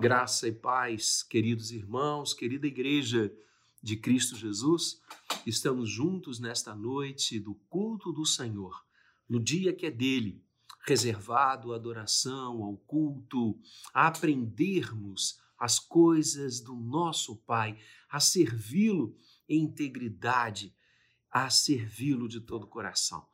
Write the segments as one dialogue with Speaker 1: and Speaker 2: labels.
Speaker 1: Graça e paz, queridos irmãos, querida igreja de Cristo Jesus, estamos juntos nesta noite do culto do Senhor, no dia que é dele, reservado à adoração, ao culto, a aprendermos as coisas do nosso Pai, a servi-lo em integridade, a servi-lo de todo o coração.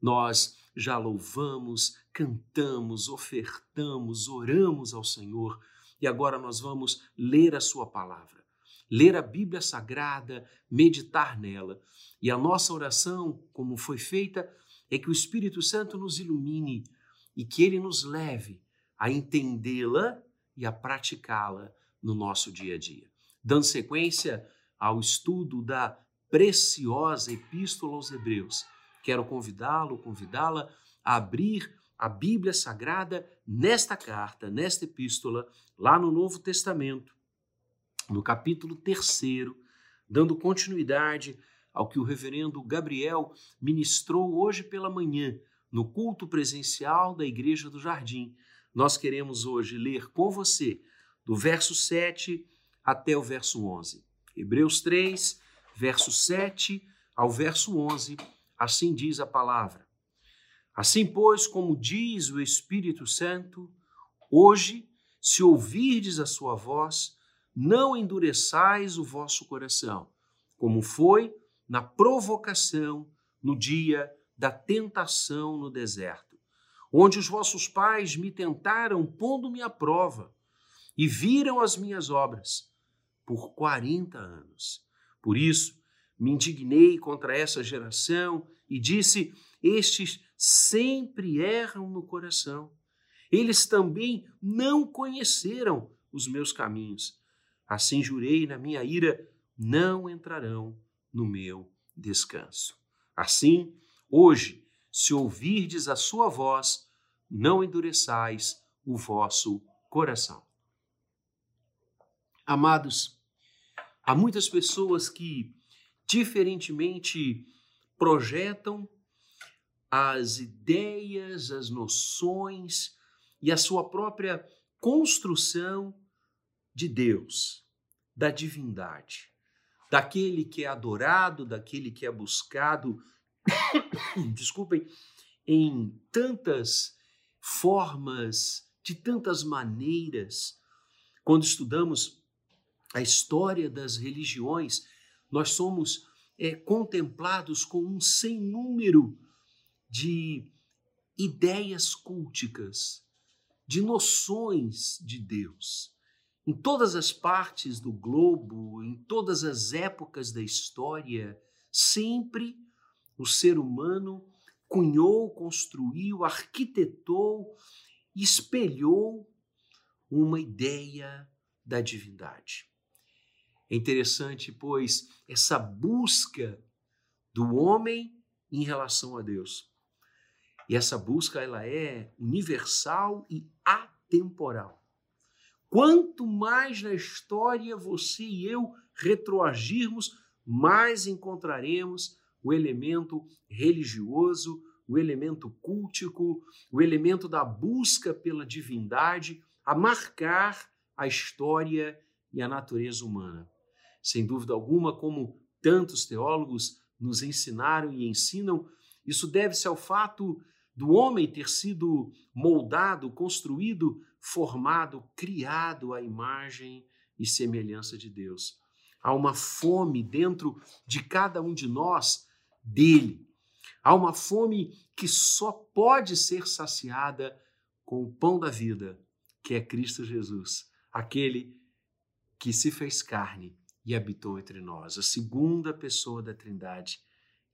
Speaker 1: Nós já louvamos, cantamos, ofertamos, oramos ao Senhor e agora nós vamos ler a Sua palavra, ler a Bíblia Sagrada, meditar nela. E a nossa oração, como foi feita, é que o Espírito Santo nos ilumine e que ele nos leve a entendê-la e a praticá-la no nosso dia a dia. Dando sequência ao estudo da preciosa Epístola aos Hebreus, quero convidá-lo, convidá-la a abrir a Bíblia Sagrada nesta carta, nesta epístola, lá no Novo Testamento, no capítulo 3, dando continuidade ao que o reverendo Gabriel ministrou hoje pela manhã no culto presencial da Igreja do Jardim. Nós queremos hoje ler com você do verso 7 até o verso 11. Hebreus 3, verso 7 ao verso 11, assim diz a palavra. Assim, pois, como diz o Espírito Santo, hoje, se ouvirdes a sua voz, não endureçais o vosso coração, como foi na provocação no dia da tentação no deserto, onde os vossos pais me tentaram pondo-me à prova e viram as minhas obras por quarenta anos. Por isso, me indignei contra essa geração e disse: Estes sempre erram no coração. Eles também não conheceram os meus caminhos. Assim jurei na minha ira: não entrarão no meu descanso. Assim, hoje, se ouvirdes a sua voz, não endureçais o vosso coração. Amados, há muitas pessoas que, diferentemente, projetam as ideias, as noções e a sua própria construção de Deus, da divindade, daquele que é adorado, daquele que é buscado, desculpem, em tantas formas, de tantas maneiras. Quando estudamos a história das religiões, nós somos é, contemplados com um sem número de ideias culticas, de noções de Deus. Em todas as partes do globo, em todas as épocas da história, sempre o ser humano cunhou, construiu, arquitetou, espelhou uma ideia da divindade. É interessante, pois, essa busca do homem em relação a Deus. E essa busca ela é universal e atemporal. Quanto mais na história você e eu retroagirmos, mais encontraremos o elemento religioso, o elemento cultico, o elemento da busca pela divindade a marcar a história e a natureza humana. Sem dúvida alguma, como tantos teólogos nos ensinaram e ensinam, isso deve-se ao fato do homem ter sido moldado, construído, formado, criado à imagem e semelhança de Deus. Há uma fome dentro de cada um de nós dele. Há uma fome que só pode ser saciada com o pão da vida, que é Cristo Jesus, aquele que se fez carne e habitou entre nós, a segunda pessoa da Trindade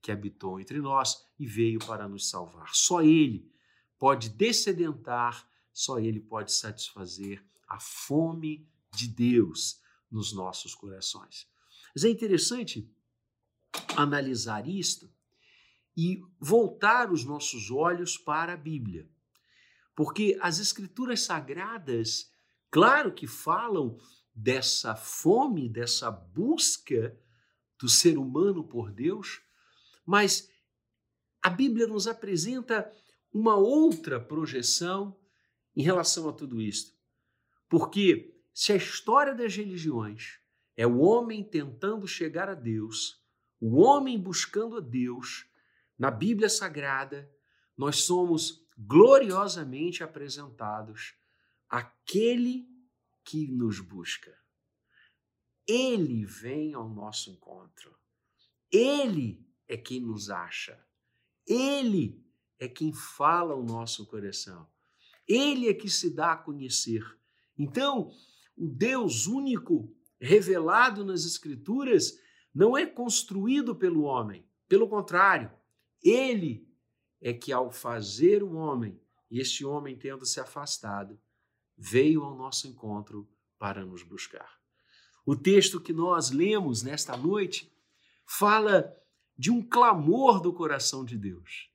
Speaker 1: que habitou entre nós e veio para nos salvar. Só Ele pode descedentar, só Ele pode satisfazer a fome de Deus nos nossos corações. Mas é interessante analisar isto e voltar os nossos olhos para a Bíblia. Porque as Escrituras Sagradas, claro que falam dessa fome, dessa busca do ser humano por Deus, mas a Bíblia nos apresenta uma outra projeção em relação a tudo isto. Porque se a história das religiões é o homem tentando chegar a Deus, o homem buscando a Deus, na Bíblia Sagrada, nós somos gloriosamente apresentados aquele que nos busca. Ele vem ao nosso encontro. Ele é quem nos acha. Ele é quem fala o nosso coração. Ele é que se dá a conhecer. Então, o Deus único revelado nas Escrituras não é construído pelo homem. Pelo contrário, ele é que, ao fazer o homem, e este homem tendo se afastado, veio ao nosso encontro para nos buscar. O texto que nós lemos nesta noite fala de um clamor do coração de Deus.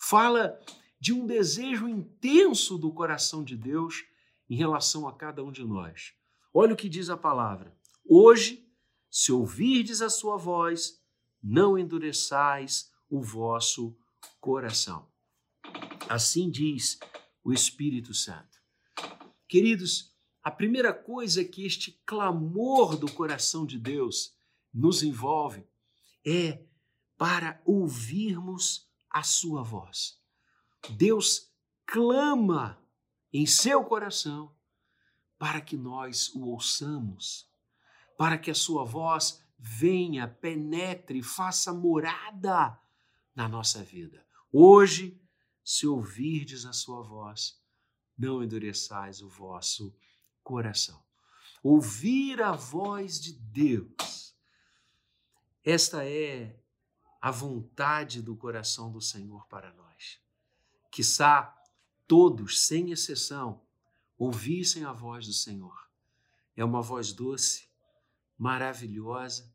Speaker 1: Fala de um desejo intenso do coração de Deus em relação a cada um de nós. Olha o que diz a palavra: Hoje, se ouvirdes a sua voz, não endureçais o vosso coração. Assim diz o Espírito Santo. Queridos, a primeira coisa que este clamor do coração de Deus nos envolve é para ouvirmos a sua voz. Deus clama em seu coração para que nós o ouçamos, para que a sua voz venha, penetre, faça morada na nossa vida. Hoje, se ouvirdes a sua voz, não endureçais o vosso coração. Ouvir a voz de Deus. Esta é a vontade do coração do Senhor para nós. Quissá todos, sem exceção, ouvissem a voz do Senhor. É uma voz doce, maravilhosa,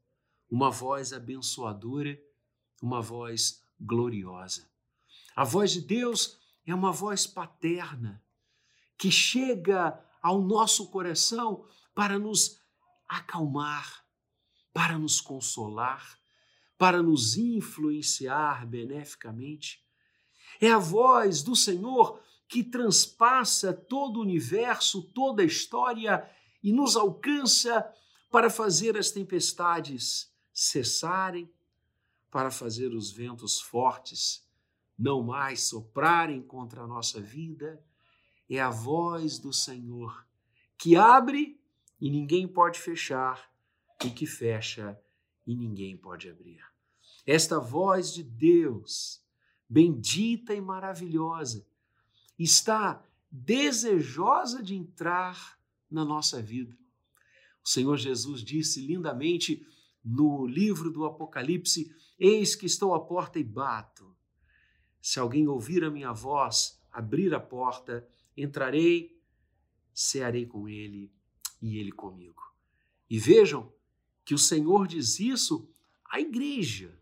Speaker 1: uma voz abençoadora, uma voz gloriosa. A voz de Deus é uma voz paterna que chega ao nosso coração para nos acalmar, para nos consolar, para nos influenciar beneficamente. É a voz do Senhor que transpassa todo o universo, toda a história e nos alcança para fazer as tempestades cessarem, para fazer os ventos fortes não mais soprarem contra a nossa vida, é a voz do Senhor que abre e ninguém pode fechar, e que fecha e ninguém pode abrir. Esta voz de Deus, bendita e maravilhosa, está desejosa de entrar na nossa vida. O Senhor Jesus disse lindamente no livro do Apocalipse: Eis que estou à porta e bato. Se alguém ouvir a minha voz, abrir a porta, entrarei, cearei com ele e ele comigo. E vejam que o Senhor diz isso à igreja.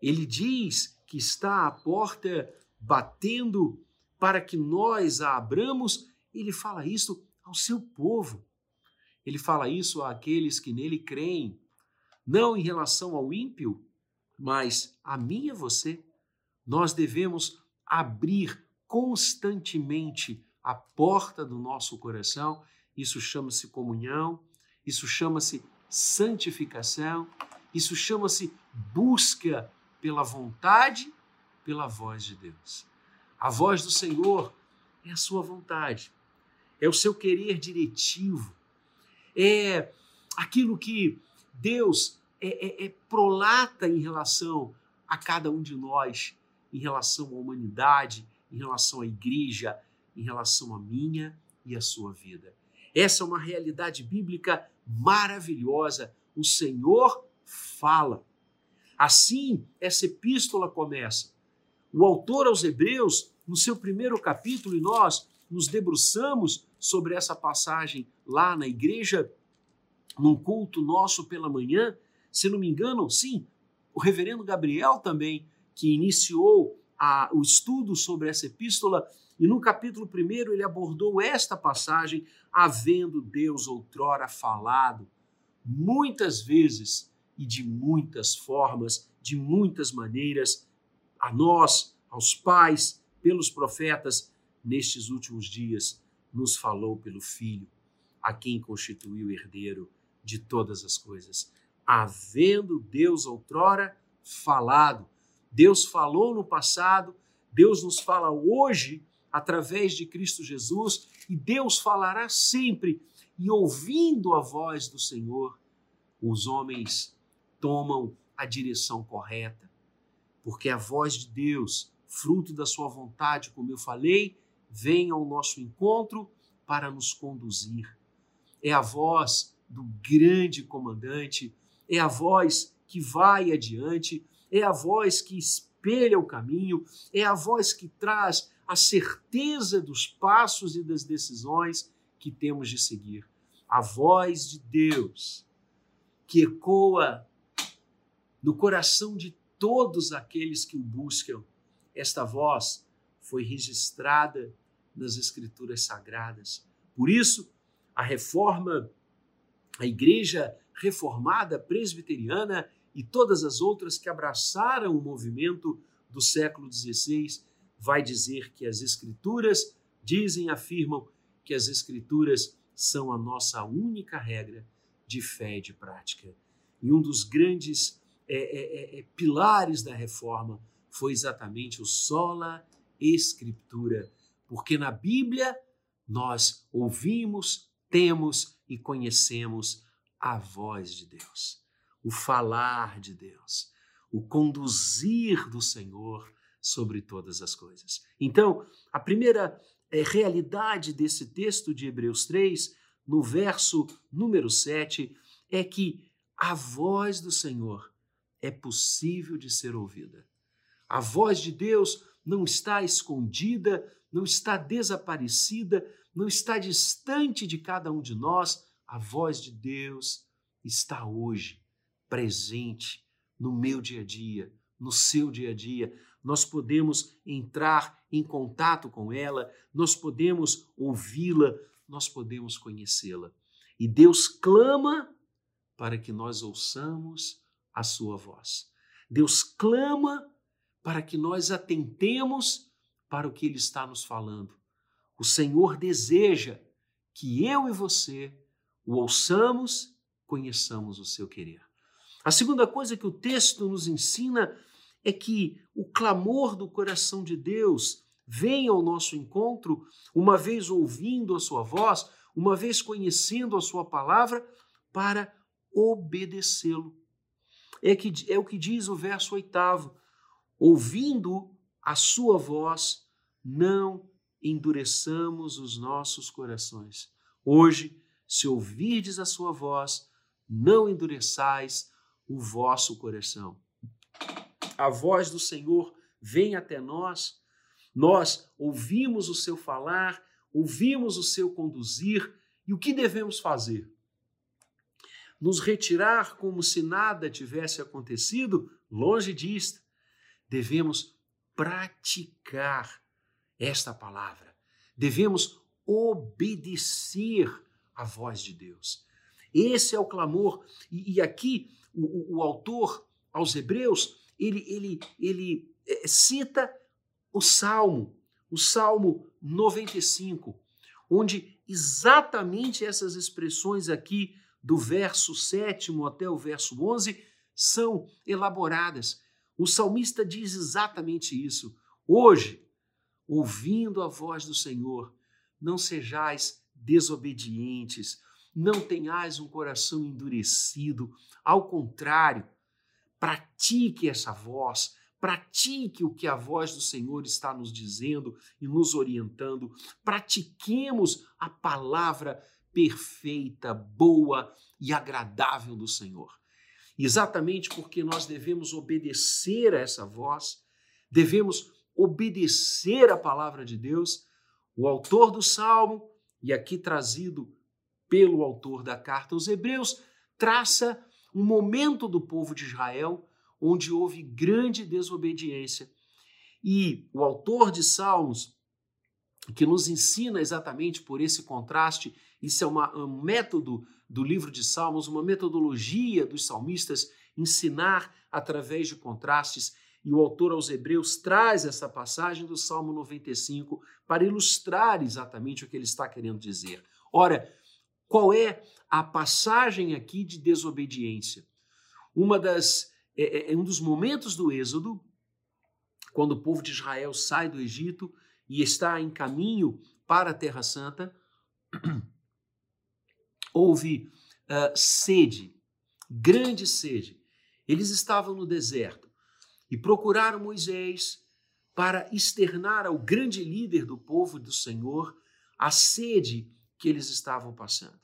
Speaker 1: Ele diz que está à porta batendo para que nós a abramos. Ele fala isso ao seu povo. Ele fala isso àqueles que nele creem, não em relação ao ímpio, mas a mim e a você. Nós devemos abrir constantemente a porta do nosso coração. Isso chama-se comunhão, isso chama-se santificação, isso chama-se busca pela vontade, pela voz de Deus. A voz do Senhor é a sua vontade, é o seu querer diretivo, é aquilo que Deus é, é, é prolata em relação a cada um de nós, em relação à humanidade, em relação à igreja, em relação à minha e à sua vida. Essa é uma realidade bíblica maravilhosa. O Senhor fala. Assim, essa epístola começa. O autor aos Hebreus, no seu primeiro capítulo, e nós nos debruçamos sobre essa passagem lá na igreja, num culto nosso pela manhã, se não me engano, sim, o reverendo Gabriel também, que iniciou a, o estudo sobre essa epístola, e no capítulo 1 ele abordou esta passagem, havendo Deus outrora falado. Muitas vezes e de muitas formas, de muitas maneiras, a nós, aos pais, pelos profetas, nestes últimos dias, nos falou pelo Filho. a quem constituiu herdeiro de todas as coisas. Havendo Deus outrora falado, Deus falou no passado, Deus nos fala hoje através de Cristo Jesus e Deus falará sempre. E ouvindo a voz do Senhor, os homens tomam a direção correta, porque a voz de Deus, fruto da sua vontade, como eu falei, vem ao nosso encontro para nos conduzir. É a voz do grande comandante, é a voz que vai adiante, é a voz que espelha o caminho, é a voz que traz a certeza dos passos e das decisões que temos de seguir. A voz de Deus que ecoa no coração de todos aqueles que o buscam. Esta voz foi registrada nas Escrituras Sagradas. Por isso, a reforma, a Igreja Reformada Presbiteriana e todas as outras que abraçaram o movimento do século XVI vai dizer que as Escrituras dizem, afirmam que as Escrituras são a nossa única regra de fé e de prática. E um dos grandes é, é, é, é pilares da reforma foi exatamente o sola escritura, porque na Bíblia nós ouvimos, temos e conhecemos a voz de Deus, o falar de Deus, o conduzir do Senhor sobre todas as coisas. Então, a primeira é, realidade desse texto de Hebreus 3, no verso número 7, é que a voz do Senhor é possível de ser ouvida. A voz de Deus não está escondida, não está desaparecida, não está distante de cada um de nós. A voz de Deus está hoje presente no meu dia a dia, no seu dia a dia. Nós podemos entrar em contato com ela, nós podemos ouvi-la, nós podemos conhecê-la. E Deus clama para que nós ouçamos a sua voz. Deus clama para que nós atentemos para o que ele está nos falando. O Senhor deseja que eu e você o ouçamos, conheçamos o seu querer. A segunda coisa que o texto nos ensina é que o clamor do coração de Deus vem ao nosso encontro, uma vez ouvindo a sua voz, uma vez conhecendo a sua palavra, para obedecê-lo. É, que, é o que diz o verso oitavo: ouvindo a sua voz, não endureçamos os nossos corações. Hoje, se ouvirdes a sua voz, não endureçais o vosso coração a voz do Senhor vem até nós, nós ouvimos o seu falar, ouvimos o seu conduzir, e o que devemos fazer? Nos retirar como se nada tivesse acontecido? Longe disto. Devemos praticar esta palavra. Devemos obedecer à voz de Deus. Esse é o clamor. E, e aqui o, o autor aos Hebreus ele, ele, ele é, cita o Salmo, o Salmo 95, onde exatamente essas expressões aqui, do verso 7 até o verso 11, são elaboradas. O salmista diz exatamente isso. Hoje, ouvindo a voz do Senhor, não sejais desobedientes, não tenhais um coração endurecido, ao contrário, Pratique essa voz, pratique o que a voz do Senhor está nos dizendo e nos orientando. Pratiquemos a palavra perfeita, boa e agradável do Senhor. Exatamente porque nós devemos obedecer a essa voz, devemos obedecer a palavra de Deus, o autor do salmo, e aqui trazido pelo autor da carta aos Hebreus, traça um momento do povo de Israel onde houve grande desobediência. E o autor de Salmos, que nos ensina exatamente por esse contraste, isso é uma, um método do livro de Salmos, uma metodologia dos salmistas ensinar através de contrastes. E o autor aos Hebreus traz essa passagem do Salmo 95 para ilustrar exatamente o que ele está querendo dizer. Ora, Qual é a passagem aqui de desobediência? Uma das é, é, é um dos momentos do Êxodo, quando o povo de Israel sai do Egito e está em caminho para a Terra Santa, houve uh, sede, grande sede. Eles estavam no deserto e procuraram Moisés para externar ao grande líder do povo do Senhor a sede que eles estavam passando.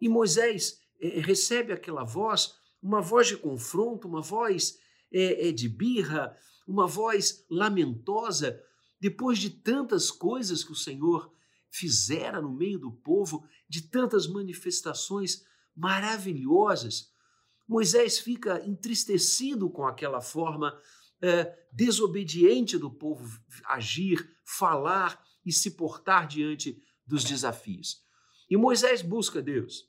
Speaker 1: E Moisés é, recebe aquela voz, uma voz de confronto, uma voz é, é, de birra, uma voz lamentosa, depois de tantas coisas que o Senhor fizera no meio do povo, de tantas manifestações maravilhosas. Moisés fica entristecido com aquela forma é, desobediente do povo agir, falar e se portar diante dos desafios. E Moisés busca Deus.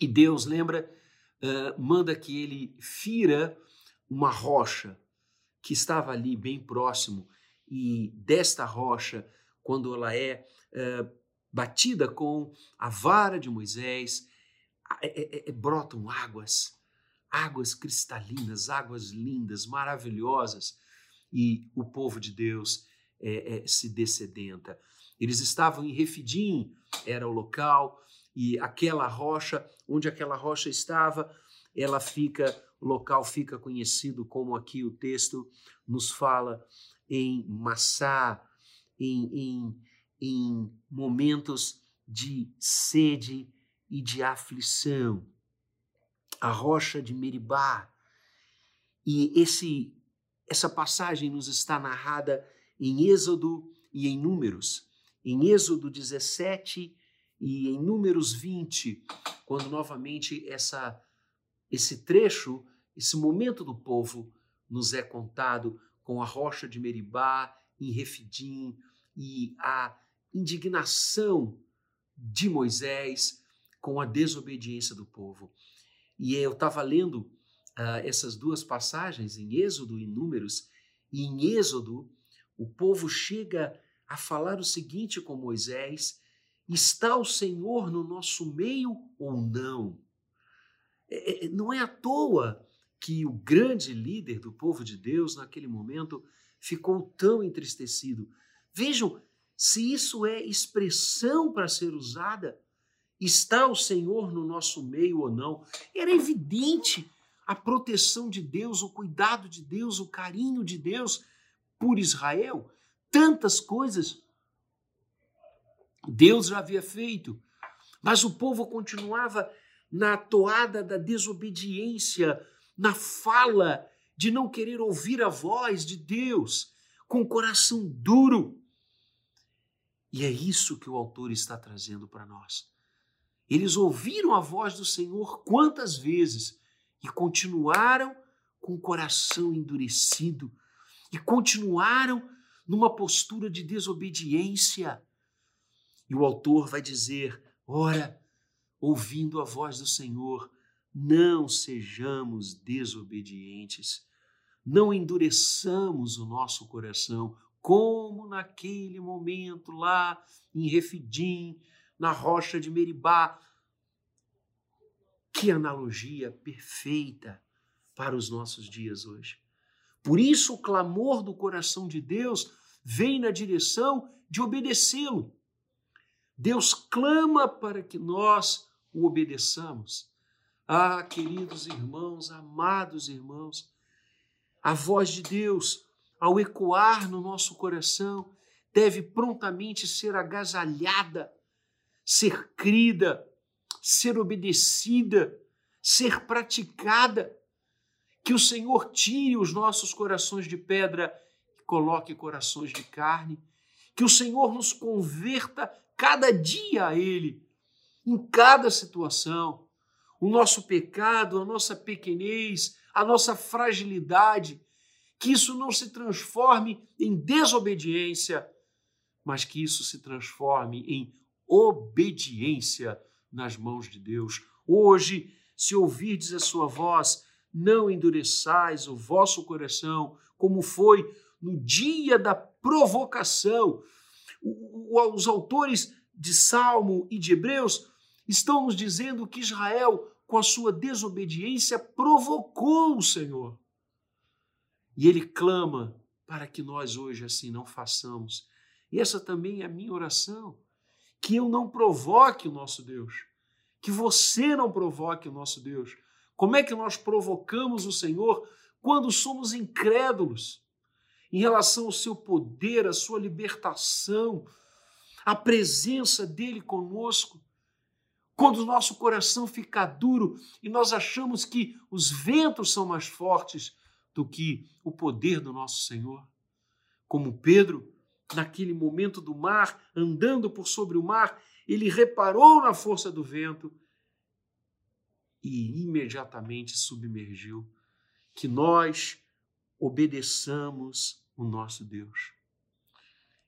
Speaker 1: E Deus, lembra, uh, manda que ele fira uma rocha que estava ali bem próximo. E desta rocha, quando ela é uh, batida com a vara de Moisés, é, é, é, brotam águas, águas cristalinas, águas lindas, maravilhosas. E o povo de Deus é, se descedenta. Eles estavam em Refidim, era o local, e aquela rocha, onde aquela rocha estava, ela fica, o local fica conhecido como aqui o texto nos fala em Massá, em, em, em momentos de sede e de aflição. A rocha de Meribá. E esse essa passagem nos está narrada em Êxodo e em Números. Em Êxodo 17 e em Números 20, quando novamente essa, esse trecho, esse momento do povo nos é contado com a rocha de Meribá, em Refidim, e a indignação de Moisés com a desobediência do povo. E eu estava lendo uh, essas duas passagens, em Êxodo e Números, e em Êxodo o povo chega a falar o seguinte com Moisés, Está o Senhor no nosso meio ou não? É, é, não é à toa que o grande líder do povo de Deus, naquele momento, ficou tão entristecido. Vejam se isso é expressão para ser usada. Está o Senhor no nosso meio ou não? Era evidente a proteção de Deus, o cuidado de Deus, o carinho de Deus por Israel. Tantas coisas Deus já havia feito, mas o povo continuava na toada da desobediência, na fala de não querer ouvir a voz de Deus, com o coração duro. E é isso que o autor está trazendo para nós. Eles ouviram a voz do Senhor quantas vezes e continuaram com o coração endurecido e continuaram numa postura de desobediência. E o autor vai dizer: ora, ouvindo a voz do Senhor, não sejamos desobedientes, não endureçamos o nosso coração, como naquele momento lá em Refidim, na rocha de Meribá. Que analogia perfeita para os nossos dias hoje. Por isso, o clamor do coração de Deus vem na direção de obedecê-lo. Deus clama para que nós o obedeçamos. Ah, queridos irmãos, amados irmãos, a voz de Deus, ao ecoar no nosso coração, deve prontamente ser agasalhada, ser crida, ser obedecida, ser praticada. Que o Senhor tire os nossos corações de pedra e coloque corações de carne. Que o Senhor nos converta cada dia a Ele, em cada situação. O nosso pecado, a nossa pequenez, a nossa fragilidade, que isso não se transforme em desobediência, mas que isso se transforme em obediência nas mãos de Deus. Hoje, se ouvirdes a sua voz, não endureçais o vosso coração, como foi no dia da provocação, os autores de Salmo e de Hebreus estão nos dizendo que Israel, com a sua desobediência, provocou o Senhor. E ele clama para que nós hoje assim não façamos. E essa também é a minha oração, que eu não provoque o nosso Deus, que você não provoque o nosso Deus. Como é que nós provocamos o Senhor quando somos incrédulos em relação ao seu poder, à sua libertação, à presença dele conosco? Quando o nosso coração fica duro e nós achamos que os ventos são mais fortes do que o poder do nosso Senhor. Como Pedro, naquele momento do mar, andando por sobre o mar, ele reparou na força do vento e imediatamente submergiu. Que nós obedeçamos o nosso Deus.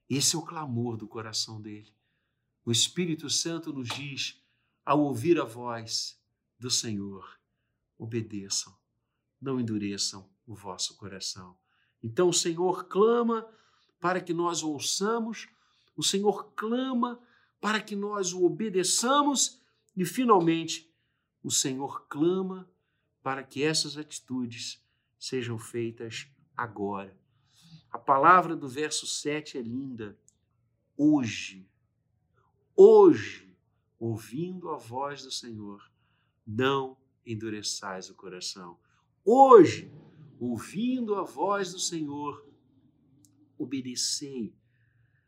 Speaker 1: Esse é o clamor do coração dele. O Espírito Santo nos diz, ao ouvir a voz do Senhor, obedeçam, não endureçam o vosso coração. Então o Senhor clama para que nós ouçamos, o Senhor clama para que nós o obedeçamos e, finalmente, o Senhor clama para que essas atitudes sejam feitas agora. A palavra do verso 7 é linda. Hoje, hoje, ouvindo a voz do Senhor, não endureçais o coração. Hoje, ouvindo a voz do Senhor, obedecei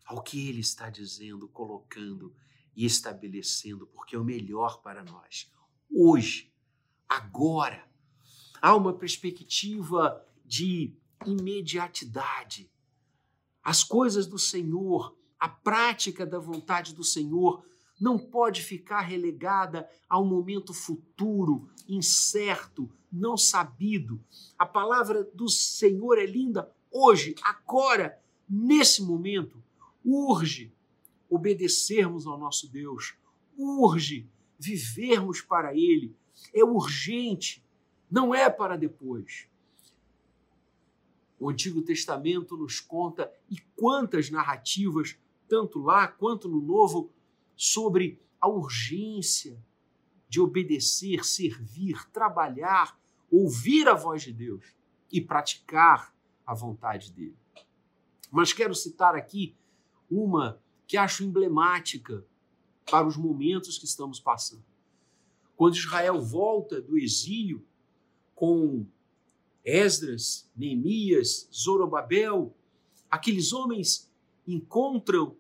Speaker 1: ao que Ele está dizendo, colocando e estabelecendo, porque é o melhor para nós. Hoje, agora, há uma perspectiva de imediatidade. As coisas do Senhor, a prática da vontade do Senhor, não pode ficar relegada a um momento futuro, incerto, não sabido. A palavra do Senhor é linda hoje, agora, nesse momento. Urge obedecermos ao nosso Deus, urge vivermos para Ele. É urgente, não é para depois. O Antigo Testamento nos conta e quantas narrativas, tanto lá quanto no Novo, sobre a urgência de obedecer, servir, trabalhar, ouvir a voz de Deus e praticar a vontade dele. Mas quero citar aqui uma que acho emblemática para os momentos que estamos passando. Quando Israel volta do exílio com Esdras, Neemias, Zorobabel, aqueles homens encontram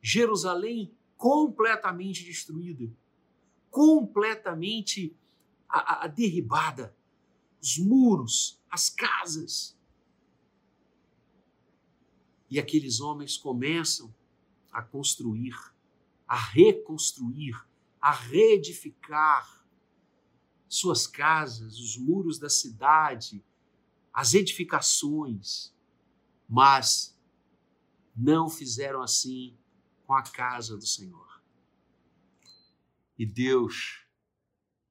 Speaker 1: Jerusalém completamente destruída, completamente a, a derribada, os muros, as casas. E aqueles homens começam a construir, a reconstruir, a reedificar suas casas, os muros da cidade, as edificações, mas não fizeram assim com a casa do Senhor. E Deus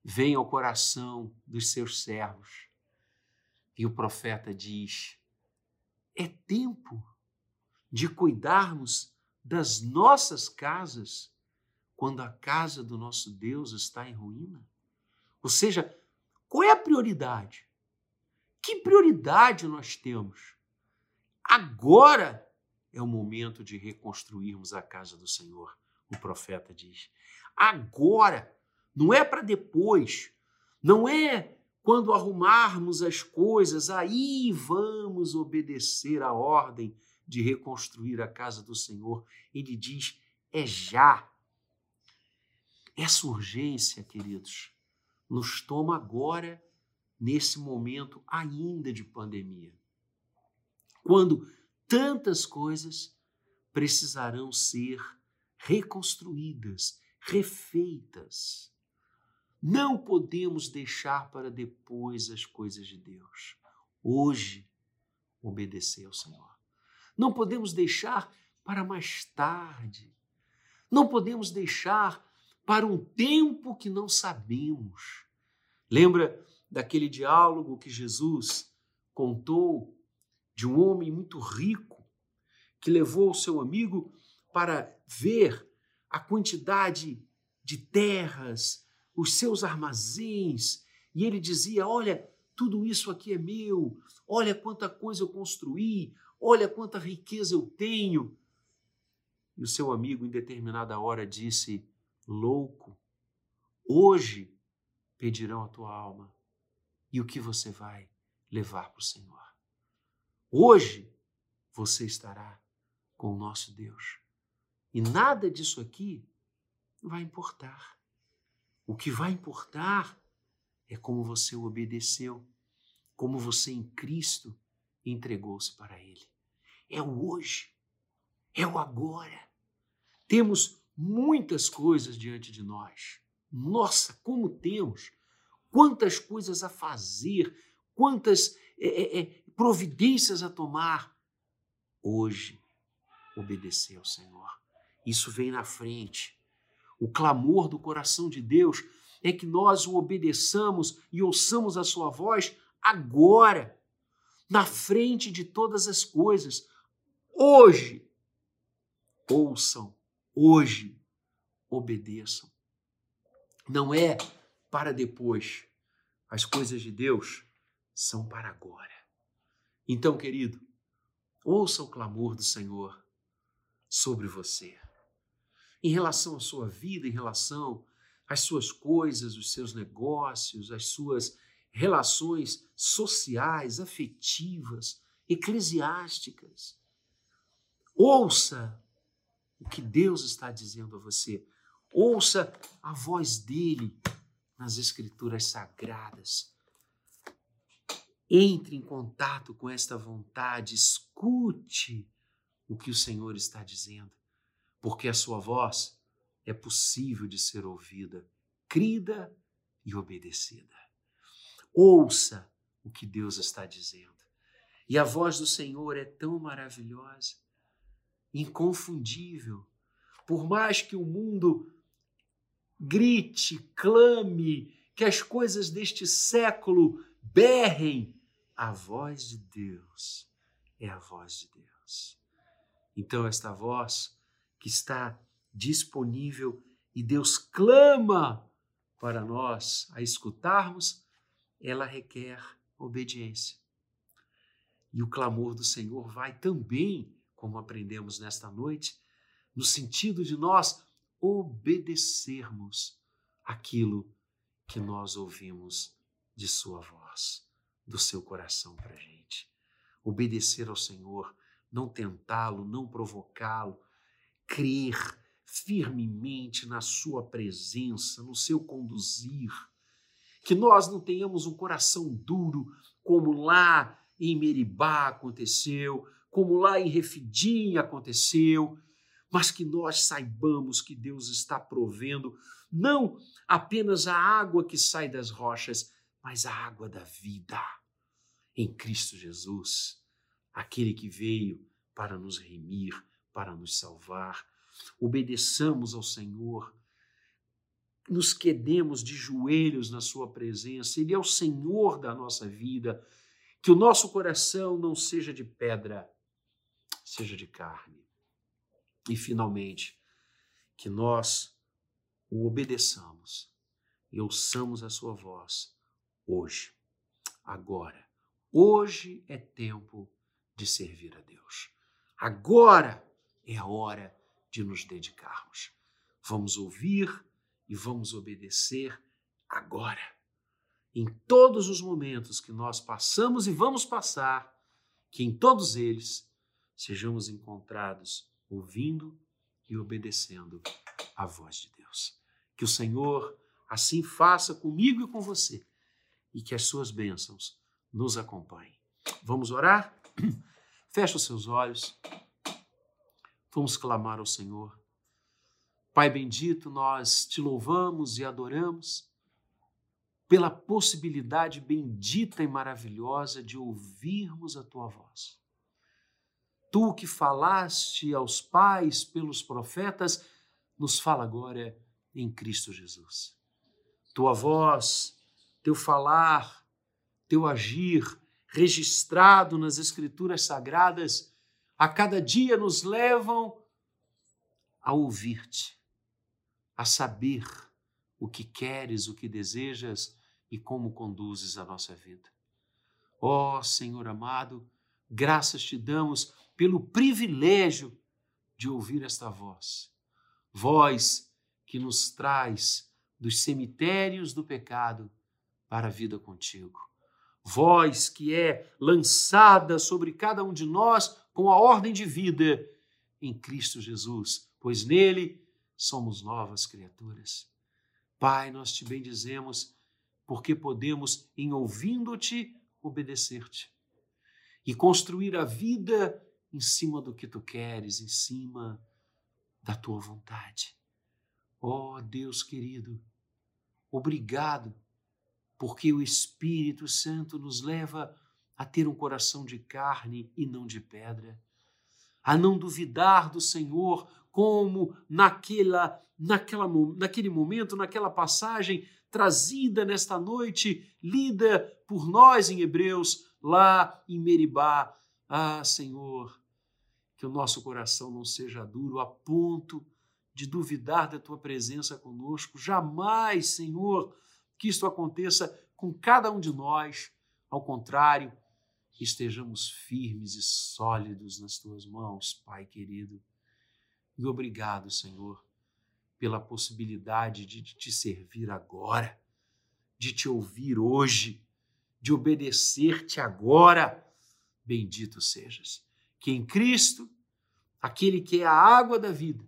Speaker 1: vem ao coração dos seus servos. E o profeta diz: é tempo de cuidarmos das nossas casas quando a casa do nosso Deus está em ruína? Ou seja, qual é a prioridade? Que prioridade nós temos? Agora é o momento de reconstruirmos a casa do Senhor, o profeta diz. Agora, não é para depois, não é quando arrumarmos as coisas, aí vamos obedecer a ordem de reconstruir a casa do Senhor. Ele diz: é já. Essa urgência, queridos, nos toma agora, nesse momento ainda de pandemia. Quando tantas coisas precisarão ser reconstruídas, refeitas. Não podemos deixar para depois as coisas de Deus. Hoje, obedecer ao Senhor. Não podemos deixar para mais tarde. Não podemos deixar para um tempo que não sabemos. Lembra daquele diálogo que Jesus contou de um homem muito rico que levou o seu amigo para ver a quantidade de terras, os seus armazéns, e ele dizia: Olha, tudo isso aqui é meu, olha quanta coisa eu construí, olha quanta riqueza eu tenho. E o seu amigo, em determinada hora, disse: Louco, hoje pedirão a tua alma, e o que você vai levar para o Senhor? Hoje você estará com o nosso Deus. E nada disso aqui vai importar. O que vai importar é como você obedeceu, como você em Cristo entregou-se para Ele. É o hoje, é o agora. Temos muitas coisas diante de nós. Nossa, como temos! Quantas coisas a fazer, quantas é, é, é providências a tomar. Hoje, obedecer ao Senhor. Isso vem na frente. O clamor do coração de Deus é que nós o obedeçamos e ouçamos a sua voz agora, na frente de todas as coisas. Hoje, ouçam, hoje, obedeçam. Não é para depois. As coisas de Deus são para agora. Então, querido, ouça o clamor do Senhor sobre você. Em relação à sua vida, em relação às suas coisas, os seus negócios, as suas relações sociais, afetivas, eclesiásticas. Ouça o que Deus está dizendo a você. Ouça a voz dele nas Escrituras Sagradas. Entre em contato com esta vontade, escute o que o Senhor está dizendo, porque a sua voz é possível de ser ouvida, crida e obedecida. Ouça o que Deus está dizendo. E a voz do Senhor é tão maravilhosa, inconfundível. Por mais que o mundo grite, clame, que as coisas deste século berrem, a voz de Deus é a voz de Deus. Então, esta voz que está disponível e Deus clama para nós a escutarmos, ela requer obediência. E o clamor do Senhor vai também, como aprendemos nesta noite, no sentido de nós obedecermos aquilo que nós ouvimos de Sua voz, do seu coração para a gente. Obedecer ao Senhor não tentá-lo, não provocá-lo, crer firmemente na sua presença, no seu conduzir. Que nós não tenhamos um coração duro, como lá em Meribá aconteceu, como lá em Refidim aconteceu, mas que nós saibamos que Deus está provendo não apenas a água que sai das rochas, mas a água da vida em Cristo Jesus aquele que veio para nos remir, para nos salvar. Obedeçamos ao Senhor, nos quedemos de joelhos na Sua presença, Ele é o Senhor da nossa vida. Que o nosso coração não seja de pedra, seja de carne. E, finalmente, que nós o obedeçamos e ouçamos a Sua voz hoje, agora. Hoje é tempo de servir a Deus. Agora é a hora de nos dedicarmos. Vamos ouvir e vamos obedecer agora. Em todos os momentos que nós passamos e vamos passar, que em todos eles sejamos encontrados ouvindo e obedecendo a voz de Deus. Que o Senhor assim faça comigo e com você e que as suas bênçãos nos acompanhem. Vamos orar? Feche os seus olhos. Vamos clamar ao Senhor. Pai bendito, nós te louvamos e adoramos pela possibilidade bendita e maravilhosa de ouvirmos a tua voz. Tu que falaste aos pais pelos profetas, nos fala agora em Cristo Jesus. Tua voz, teu falar, teu agir, registrado nas Escrituras Sagradas, a cada dia nos levam a ouvir-te, a saber o que queres, o que desejas e como conduzes a nossa vida. Ó oh, Senhor amado, graças te damos pelo privilégio de ouvir esta voz. Voz que nos traz dos cemitérios do pecado para a vida contigo. Voz que é lançada sobre cada um de nós com a ordem de vida em Cristo Jesus, pois nele somos novas criaturas. Pai, nós te bendizemos porque podemos, em ouvindo-te, obedecer-te e construir a vida em cima do que tu queres, em cima da tua vontade. Oh, Deus querido, obrigado, porque o Espírito Santo nos leva a ter um coração de carne e não de pedra, a não duvidar do Senhor como naquela, naquela, naquele momento, naquela passagem trazida nesta noite, lida por nós em Hebreus, lá em Meribá. Ah, Senhor, que o nosso coração não seja duro a ponto de duvidar da tua presença conosco. Jamais, Senhor, que isto aconteça com cada um de nós. Ao contrário, estejamos firmes e sólidos nas tuas mãos, Pai querido. E obrigado, Senhor, pela possibilidade de te servir agora, de te ouvir hoje, de obedecer-te agora. Bendito sejas. Que em Cristo, aquele que é a água da vida,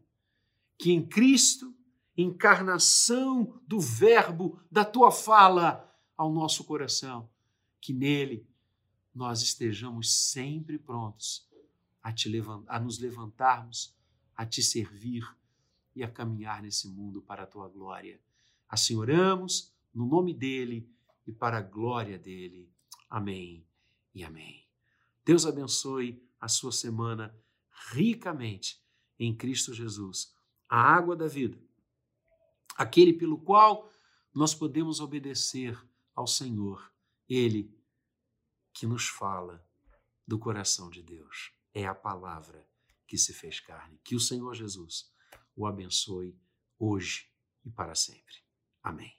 Speaker 1: que em Cristo, encarnação do Verbo, da tua fala ao nosso coração, que nele nós estejamos sempre prontos a, te a nos levantarmos, a te servir e a caminhar nesse mundo para a tua glória. Assim oramos no nome dele e para a glória dele. Amém e amém. Deus abençoe a sua semana ricamente em Cristo Jesus, a água da vida, aquele pelo qual nós podemos obedecer ao Senhor, ele que nos fala do coração de Deus. É a palavra que se fez carne. Que o Senhor Jesus o abençoe hoje e para sempre. Amém.